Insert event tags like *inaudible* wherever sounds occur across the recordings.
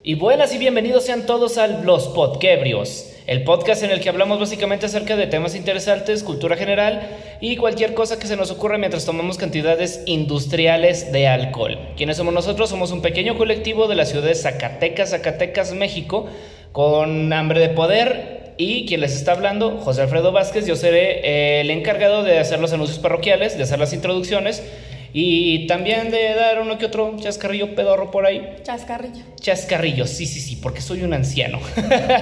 Y buenas y bienvenidos sean todos a Los Podquebrios, el podcast en el que hablamos básicamente acerca de temas interesantes, cultura general y cualquier cosa que se nos ocurra mientras tomamos cantidades industriales de alcohol. ¿Quiénes somos nosotros? Somos un pequeño colectivo de la ciudad de Zacatecas, Zacatecas, México, con hambre de poder y quien les está hablando, José Alfredo Vázquez, yo seré el encargado de hacer los anuncios parroquiales, de hacer las introducciones y también de dar uno que otro chascarrillo pedorro por ahí. Chascarrillo. Chascarrillo, sí, sí, sí, porque soy un anciano.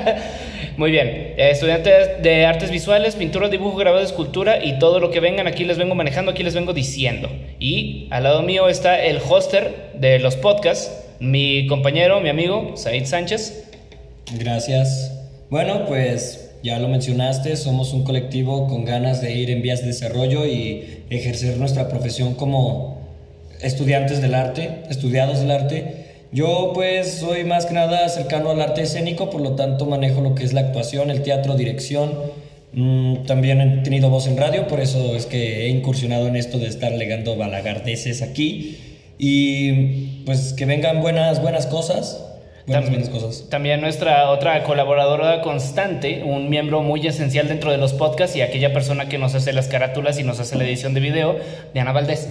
*laughs* Muy bien, eh, estudiante de artes visuales, pintura, dibujo, grabado, escultura y todo lo que vengan, aquí les vengo manejando, aquí les vengo diciendo. Y al lado mío está el hoster de los podcasts, mi compañero, mi amigo, Said Sánchez. Gracias. Bueno, pues ya lo mencionaste, somos un colectivo con ganas de ir en vías de desarrollo y ejercer nuestra profesión como estudiantes del arte, estudiados del arte. Yo pues soy más que nada cercano al arte escénico, por lo tanto manejo lo que es la actuación, el teatro, dirección. Mm, también he tenido voz en radio, por eso es que he incursionado en esto de estar legando balagardeses aquí. Y pues que vengan buenas, buenas cosas, también, cosas. También nuestra otra colaboradora constante, un miembro muy esencial dentro de los podcasts y aquella persona que nos hace las carátulas y nos hace la edición de video, Diana Valdés.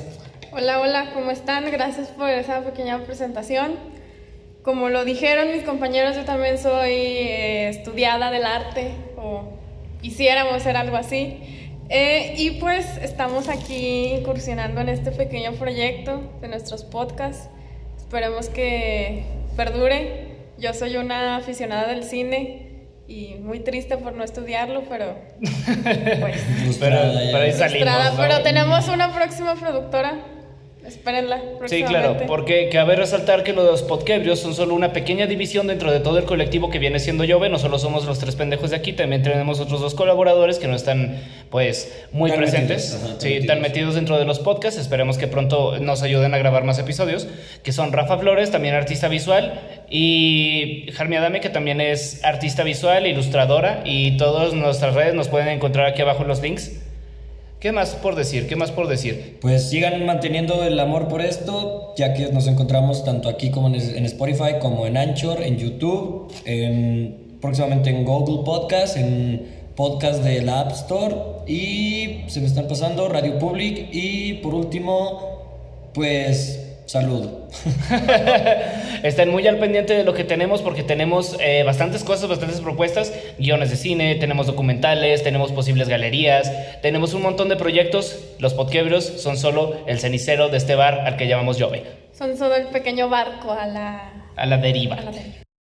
Hola, hola, ¿cómo están? Gracias por esa pequeña presentación. Como lo dijeron mis compañeros, yo también soy eh, estudiada del arte o quisiéramos ser algo así. Eh, y pues estamos aquí incursionando en este pequeño proyecto de nuestros podcasts. Esperemos que perdure. Yo soy una aficionada del cine y muy triste por no estudiarlo, pero pues *laughs* pero, pero ahí salimos, pero tenemos una próxima productora Espérenla. Sí, claro, porque cabe resaltar que los podquebrios son solo una pequeña división dentro de todo el colectivo que viene siendo Jove. No solo somos los tres pendejos de aquí, también tenemos otros dos colaboradores que no están, pues, muy presentes. sí, tan metidos dentro de los podcasts. Esperemos que pronto nos ayuden a grabar más episodios. Que son Rafa Flores, también artista visual, y Jarmi Adame, que también es artista visual, ilustradora. Y todas nuestras redes nos pueden encontrar aquí abajo en los links. ¿Qué más por decir? ¿Qué más por decir? Pues sigan manteniendo el amor por esto, ya que nos encontramos tanto aquí como en Spotify, como en Anchor, en YouTube, próximamente en Google Podcast, en podcast de la App Store y se me están pasando Radio Public y por último, pues Saludo. *laughs* Estén muy al pendiente de lo que tenemos porque tenemos eh, bastantes cosas, bastantes propuestas, guiones de cine, tenemos documentales, tenemos posibles galerías, tenemos un montón de proyectos. Los podquebrios son solo el cenicero de este bar al que llamamos Jove. Son solo el pequeño barco a la... A la deriva.